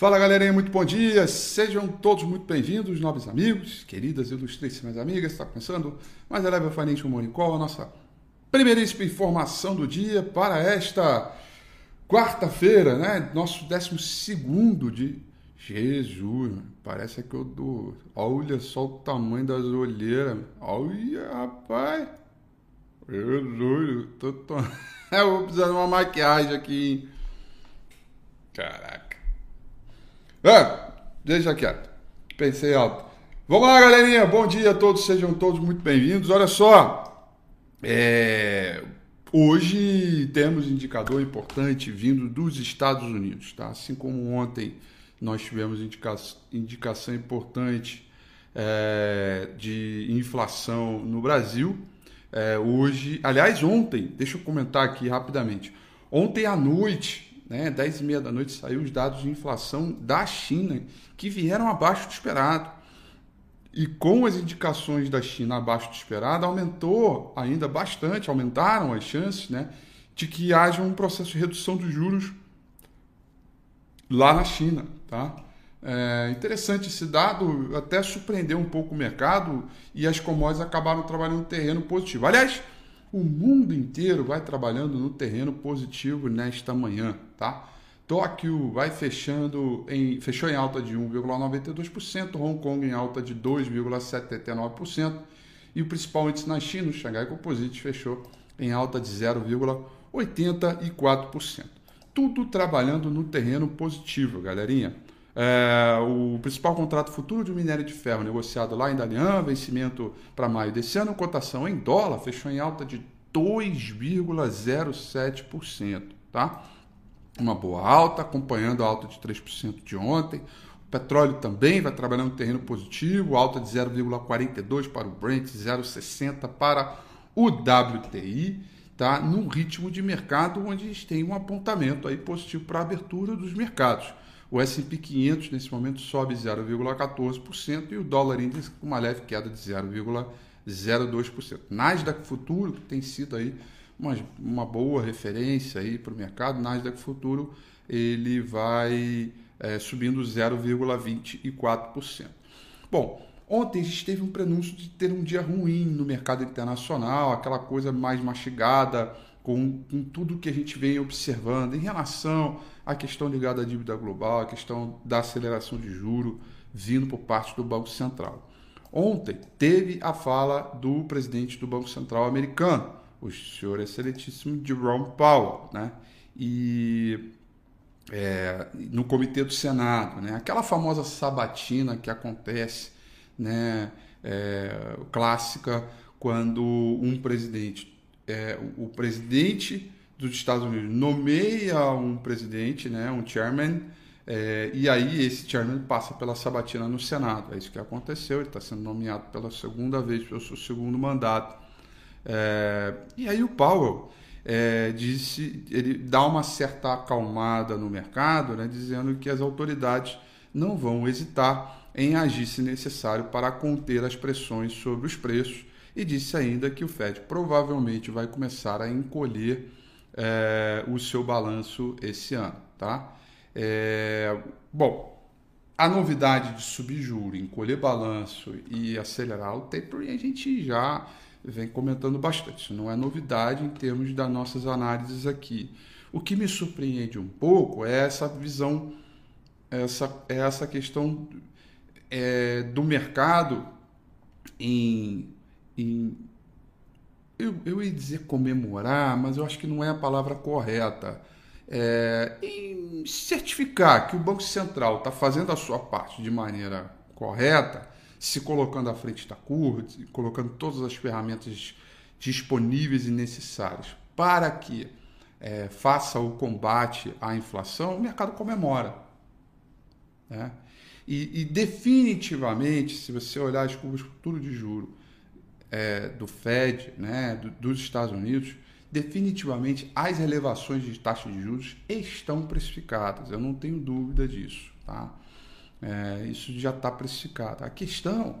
Fala galerinha, muito bom dia, sejam todos muito bem-vindos, nobres amigos, queridas e ilustríssimas amigas. Está começando mais a Level Financial Morning Call, a nossa primeiríssima informação do dia para esta quarta-feira, né? Nosso décimo segundo de Jesus, parece que eu dou. Olha só o tamanho das olheiras, olha rapaz, Jesus, tô, tô... eu vou precisar de uma maquiagem aqui? Caraca. Ah, deixa quieto. Pensei alto. Vamos lá, galerinha. Bom dia a todos. Sejam todos muito bem-vindos. Olha só. É... Hoje temos indicador importante vindo dos Estados Unidos, tá? Assim como ontem nós tivemos indica... indicação importante é... de inflação no Brasil. É... Hoje, aliás, ontem, deixa eu comentar aqui rapidamente. Ontem à noite né, 10 e meia da noite, saiu os dados de inflação da China, que vieram abaixo do esperado. E com as indicações da China abaixo do esperado, aumentou ainda bastante, aumentaram as chances né, de que haja um processo de redução dos juros lá na China. Tá? É interessante esse dado, até surpreendeu um pouco o mercado e as commodities acabaram trabalhando no terreno positivo. Aliás, o mundo inteiro vai trabalhando no terreno positivo nesta manhã, tá? Tóquio vai fechando em, fechou em alta de 1,92%, Hong Kong em alta de 2,79% e o principal índice na China, o Xangai Composite, fechou em alta de 0,84%. Tudo trabalhando no terreno positivo, galerinha. É, o principal contrato futuro de minério de ferro negociado lá em Dalian, vencimento para maio desse ano, cotação em dólar, fechou em alta de 2,07%, tá? Uma boa alta, acompanhando a alta de 3% de ontem. O petróleo também vai trabalhando no terreno positivo, alta de 0,42 para o Brent, 0,60 para o WTI, tá? Num ritmo de mercado onde a gente tem um apontamento aí positivo para a abertura dos mercados. O S&P 500 nesse momento sobe 0,14% e o dólar índice com uma leve queda de 0,02%. Nasdaq Futuro, que tem sido aí uma, uma boa referência aí para o mercado, Nasdaq Futuro ele vai é, subindo 0,24%. Bom, ontem a gente teve um prenúncio de ter um dia ruim no mercado internacional, aquela coisa mais mastigada, com, com tudo que a gente vem observando em relação à questão ligada à dívida global, a questão da aceleração de juro vindo por parte do Banco Central. Ontem teve a fala do presidente do Banco Central americano, o senhor excelentíssimo Jerome Powell, né? E é, no comitê do Senado, né? Aquela famosa sabatina que acontece, né? É, clássica quando um presidente é, o presidente dos Estados Unidos nomeia um presidente, né, um chairman, é, e aí esse chairman passa pela sabatina no Senado. É isso que aconteceu, ele está sendo nomeado pela segunda vez, pelo seu segundo mandato. É, e aí o Powell é, disse, ele dá uma certa acalmada no mercado, né, dizendo que as autoridades não vão hesitar em agir se necessário para conter as pressões sobre os preços e disse ainda que o Fed provavelmente vai começar a encolher é, o seu balanço esse ano. Tá? É, bom, a novidade de subir juro, encolher balanço e acelerar o tapering a gente já vem comentando bastante. Isso não é novidade em termos das nossas análises aqui. O que me surpreende um pouco é essa visão, essa, é essa questão é, do mercado em em eu, eu ia dizer comemorar, mas eu acho que não é a palavra correta. É, em certificar que o Banco Central está fazendo a sua parte de maneira correta, se colocando à frente da curva, colocando todas as ferramentas disponíveis e necessárias para que é, faça o combate à inflação, o mercado comemora. Né? E, e, definitivamente, se você olhar as curvas futuras de juro é, do Fed, né, do, dos Estados Unidos, definitivamente as elevações de taxa de juros estão precificadas. Eu não tenho dúvida disso. Tá? É, isso já está precificado. A questão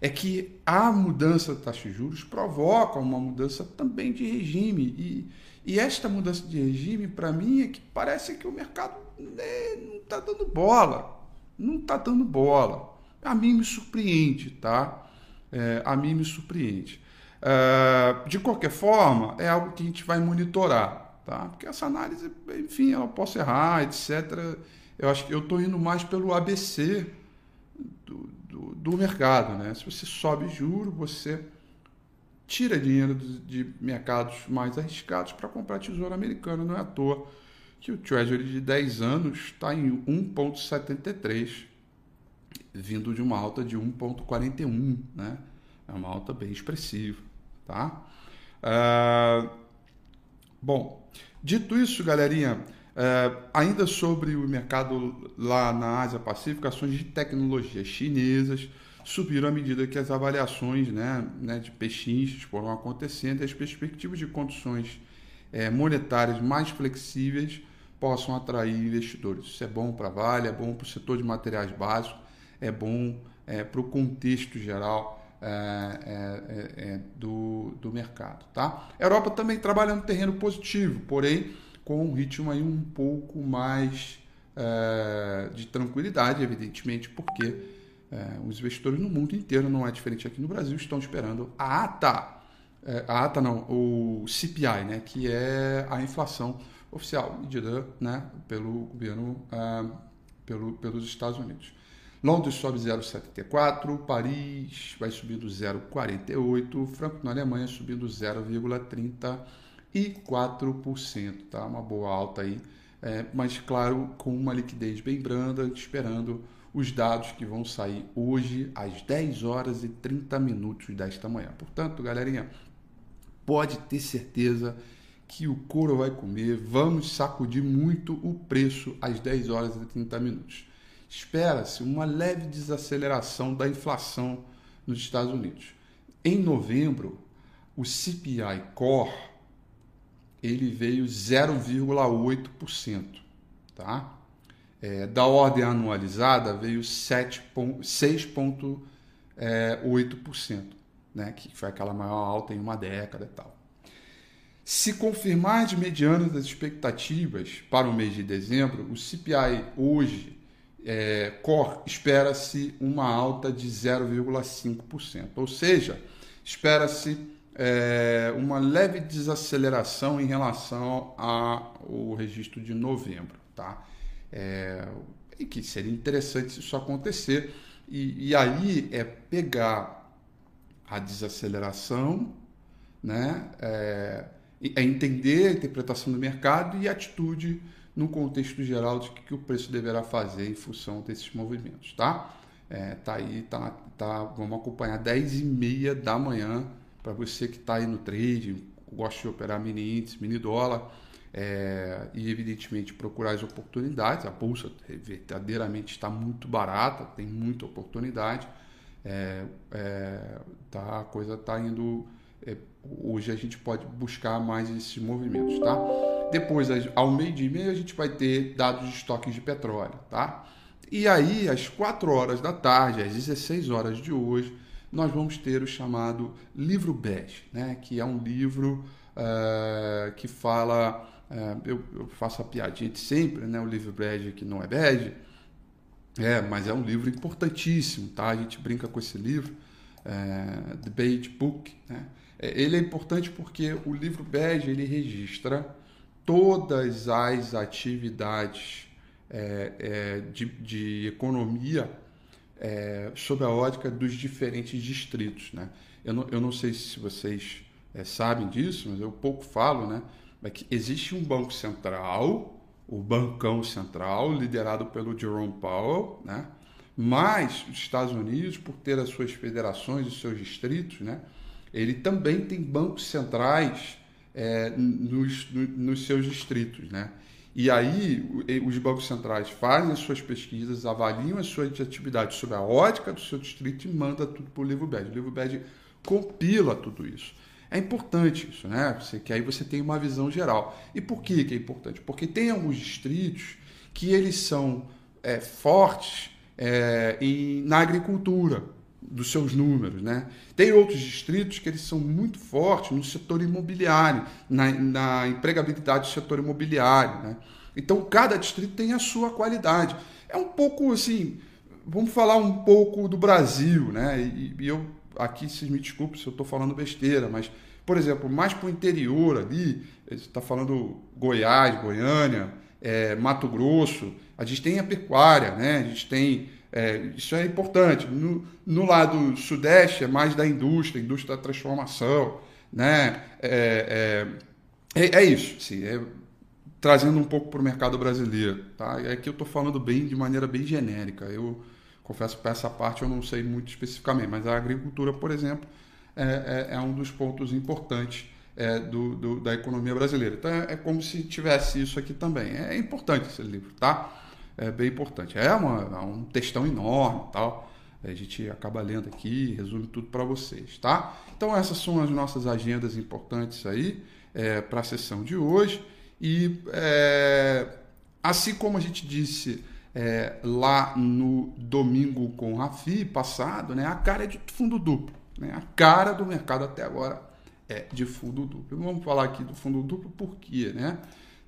é que a mudança da taxa de juros provoca uma mudança também de regime. E, e esta mudança de regime, para mim, é que parece que o mercado é, não está dando bola. Não está dando bola. A mim me surpreende, tá? É, a mim me surpreende. É, de qualquer forma, é algo que a gente vai monitorar, tá? Porque essa análise, enfim, ela posso errar, etc. Eu acho que eu estou indo mais pelo ABC do, do, do mercado, né? Se você sobe juro, você tira dinheiro de mercados mais arriscados para comprar tesouro americano. Não é à toa que o Treasury de 10 anos está em 1,73, vindo de uma alta de 1,41, né? É uma alta bem expressiva, tá? Uh, bom, dito isso, galerinha, uh, ainda sobre o mercado lá na Ásia Pacífica, ações de tecnologia chinesas subiram à medida que as avaliações né, né, de pechinchos foram acontecendo e as perspectivas de condições é, monetárias mais flexíveis possam atrair investidores. Isso é bom para a Vale, é bom para o setor de materiais básicos, é bom é, para o contexto geral é, é, é, é, do, do mercado. Tá? Europa também trabalha no terreno positivo, porém com um ritmo aí um pouco mais de tranquilidade, evidentemente, porque os investidores no mundo inteiro, não é diferente aqui no Brasil, estão esperando a ata, a ata não, o CPI, né, que é a inflação oficial, medida né, pelo governo, pelo, pelos Estados Unidos. Londres sobe 0,74, Paris vai subindo 0,48, Franco na Alemanha subindo 0,34%, tá? Uma boa alta aí, é, mas claro, com uma liquidez bem branda, esperando os dados que vão sair hoje às 10 horas e 30 minutos desta manhã. Portanto, galerinha, pode ter certeza que o couro vai comer, vamos sacudir muito o preço às 10 horas e 30 minutos. Espera-se uma leve desaceleração da inflação nos Estados Unidos. Em novembro, o CPI Core ele veio 0,8%, tá? É, da ordem anualizada veio 6,8%, é, né, que foi aquela maior alta em uma década e tal. Se confirmar de medianas das expectativas para o mês de dezembro, o CPI hoje, é, espera-se uma alta de 0,5%. Ou seja, espera-se é, uma leve desaceleração em relação ao registro de novembro. Tá? É, e que seria interessante isso acontecer. E, e, aí é pegar a desaceleração, né? É, é, entender a interpretação do mercado e a atitude no contexto geral de que o preço deverá fazer em função desses movimentos, tá? É, tá aí, tá, tá, vamos acompanhar 10 e meia da manhã para você que está aí no trade, gosta de operar mini índice, mini dólar, é, e, evidentemente, procurar as oportunidades. A bolsa verdadeiramente está muito barata, tem muita oportunidade. É, é, tá, a coisa está indo. É, hoje a gente pode buscar mais esses movimentos. Tá? Depois, ao meio dia e meio, a gente vai ter dados de estoques de petróleo. Tá? E aí, às 4 horas da tarde, às 16 horas de hoje, nós vamos ter o chamado livro bege, né? que é um livro uh, que fala é, eu, eu, faço a piadinha de sempre, né? O livro bege que não é bege. É, mas é um livro importantíssimo, tá? A gente brinca com esse livro, é, The Beige Book, né? É, ele é importante porque o livro bege ele registra todas as atividades é, é, de, de, economia é, sob a ótica dos diferentes distritos, né? Eu não, eu não sei se vocês é, sabem disso, mas eu pouco falo, né? é que existe um banco central, o bancão central, liderado pelo Jerome Powell, né? mas os Estados Unidos, por ter as suas federações, os seus distritos, né? ele também tem bancos centrais é, nos, nos seus distritos. Né? E aí os bancos centrais fazem as suas pesquisas, avaliam as suas atividades sob a ótica do seu distrito e manda tudo para o livro BED. O livro BED compila tudo isso. É importante isso, né? Você, que aí você tem uma visão geral. E por que, que é importante? Porque tem alguns distritos que eles são é, fortes é, em, na agricultura, dos seus números, né? Tem outros distritos que eles são muito fortes no setor imobiliário, na, na empregabilidade do setor imobiliário, né? Então, cada distrito tem a sua qualidade. É um pouco assim, vamos falar um pouco do Brasil, né? E, e eu, aqui, vocês me desculpem se eu estou falando besteira, mas, por exemplo, mais para o interior ali, está falando Goiás, Goiânia, é, Mato Grosso, a gente tem a pecuária, né? A gente tem. É, isso é importante. No, no, lado sudeste é mais da indústria, indústria da transformação, né? É, é, é, é isso. Sim, é, trazendo um pouco para o mercado brasileiro. Tá? É que eu estou falando bem de maneira bem genérica. Eu confesso que essa parte eu não sei muito especificamente, mas a agricultura, por exemplo, é, é, é um dos pontos importantes é, do, do, da economia brasileira. Então é, é, como se tivesse isso aqui também. É importante esse livro, tá? É bem importante. É, uma, é um textão enorme tal. A gente acaba lendo aqui, resume tudo para vocês, tá? Então essas são as nossas agendas importantes aí é, para a sessão de hoje. E é, assim como a gente disse é, lá no domingo com o Rafi passado, né, a cara é de fundo duplo. Né? A cara do mercado até agora é de fundo duplo. Vamos falar aqui do fundo duplo por quê? Né?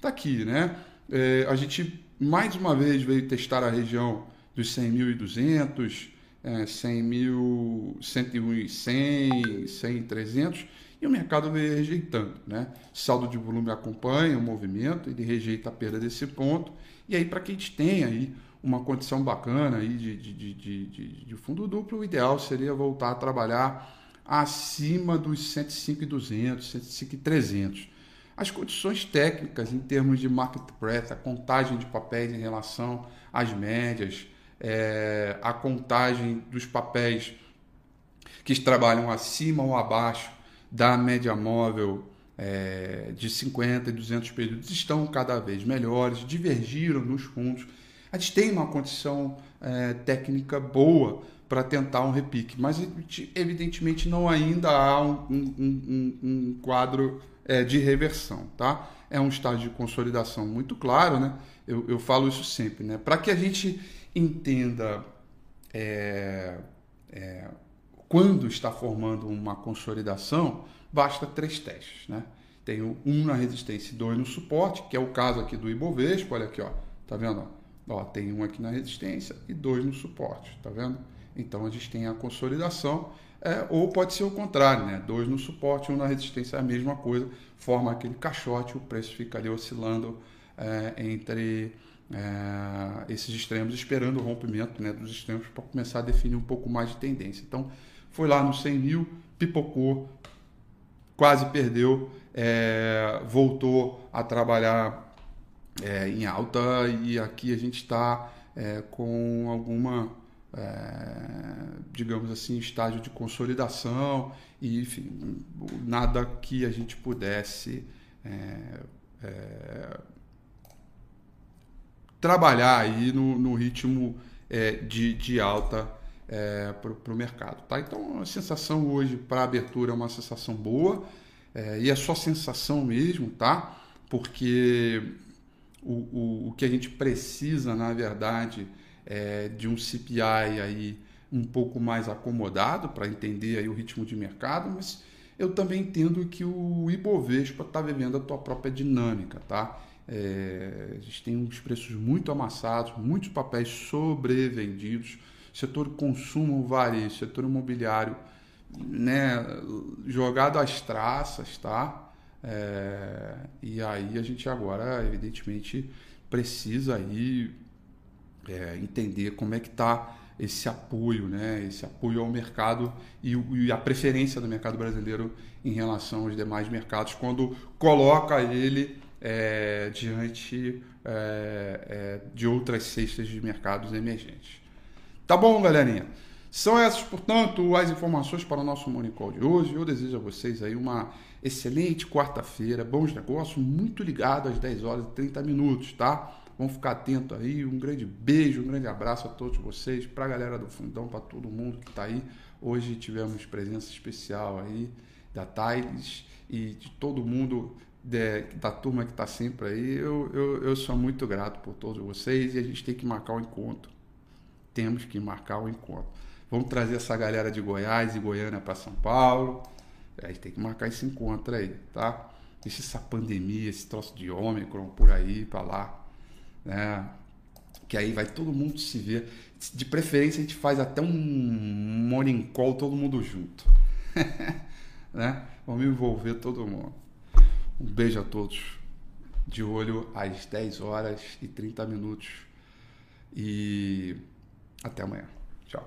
Tá aqui, né? É, a gente mais uma vez veio testar a região dos 100.200, é, 100.000, 101.100, 100.300 e o mercado veio rejeitando. Né? Saldo de volume acompanha o movimento, ele rejeita a perda desse ponto. E aí, para que a gente tenha aí uma condição bacana aí de, de, de, de, de fundo duplo, o ideal seria voltar a trabalhar acima dos 105,200, 105,300. As condições técnicas em termos de market breadth, a contagem de papéis em relação às médias, é, a contagem dos papéis que trabalham acima ou abaixo da média móvel é, de 50 e 200 períodos estão cada vez melhores, divergiram nos fundos. A gente tem uma condição é, técnica boa para tentar um repique, mas evidentemente não ainda há um, um, um, um quadro é, de reversão, tá? É um estágio de consolidação muito claro, né? Eu, eu falo isso sempre, né? Para que a gente entenda é, é, quando está formando uma consolidação, basta três testes. Né? Tem um na resistência e dois no suporte, que é o caso aqui do Ibovespa, olha aqui, ó, tá vendo? Ó, tem um aqui na resistência e dois no suporte, tá vendo? Então a gente tem a consolidação, é, ou pode ser o contrário, né? Dois no suporte, um na resistência, a mesma coisa, forma aquele caixote, o preço fica ali oscilando é, entre é, esses extremos, esperando o rompimento né, dos extremos para começar a definir um pouco mais de tendência. Então, foi lá no 100 mil, pipocou, quase perdeu, é, voltou a trabalhar é, em alta e aqui a gente está é, com alguma, é, digamos assim, estágio de consolidação e, enfim, nada que a gente pudesse é, é, trabalhar aí no, no ritmo de, de alta é, para o mercado. Tá? Então, a sensação hoje para abertura é uma sensação boa, é, e é só sensação mesmo, tá? porque o, o, o que a gente precisa, na verdade, é de um CPI aí um pouco mais acomodado para entender aí o ritmo de mercado, mas eu também entendo que o Ibovespa está vivendo a sua própria dinâmica, tá? É, a gente tem uns preços muito amassados, muitos papéis sobrevendidos, setor consumo, varejo, setor imobiliário, né, jogado às traças, tá? É, e aí a gente agora, evidentemente, precisa aí é, entender como é que está esse apoio, né? Esse apoio ao mercado e, e, a preferência do mercado brasileiro em relação aos demais mercados quando coloca ele é, diante é, é, de outras cestas de mercados emergentes. Tá bom, galerinha? São essas, portanto, as informações para o nosso Morning Call de hoje. Eu desejo a vocês aí uma excelente quarta-feira, bons negócios, muito ligado às 10 horas e 30 minutos, tá? Vamos ficar atento aí. Um grande beijo, um grande abraço a todos vocês, para a galera do Fundão, para todo mundo que está aí. Hoje tivemos presença especial aí da Thales e de todo mundo de, da turma que está sempre aí. Eu, eu, eu sou muito grato por todos vocês e a gente tem que marcar o encontro temos que marcar o encontro. Vamos trazer essa galera de Goiás e Goiânia para São Paulo. A gente tem que marcar esse encontro aí, tá? Deixa essa pandemia, esse troço de Ômicron por aí, para lá né? que aí vai todo mundo se ver. De preferência, a gente faz até um morning call todo mundo junto. né? Vamos envolver todo mundo. Um beijo a todos. De olho às 10 horas e 30 minutos. E até amanhã. Tchau.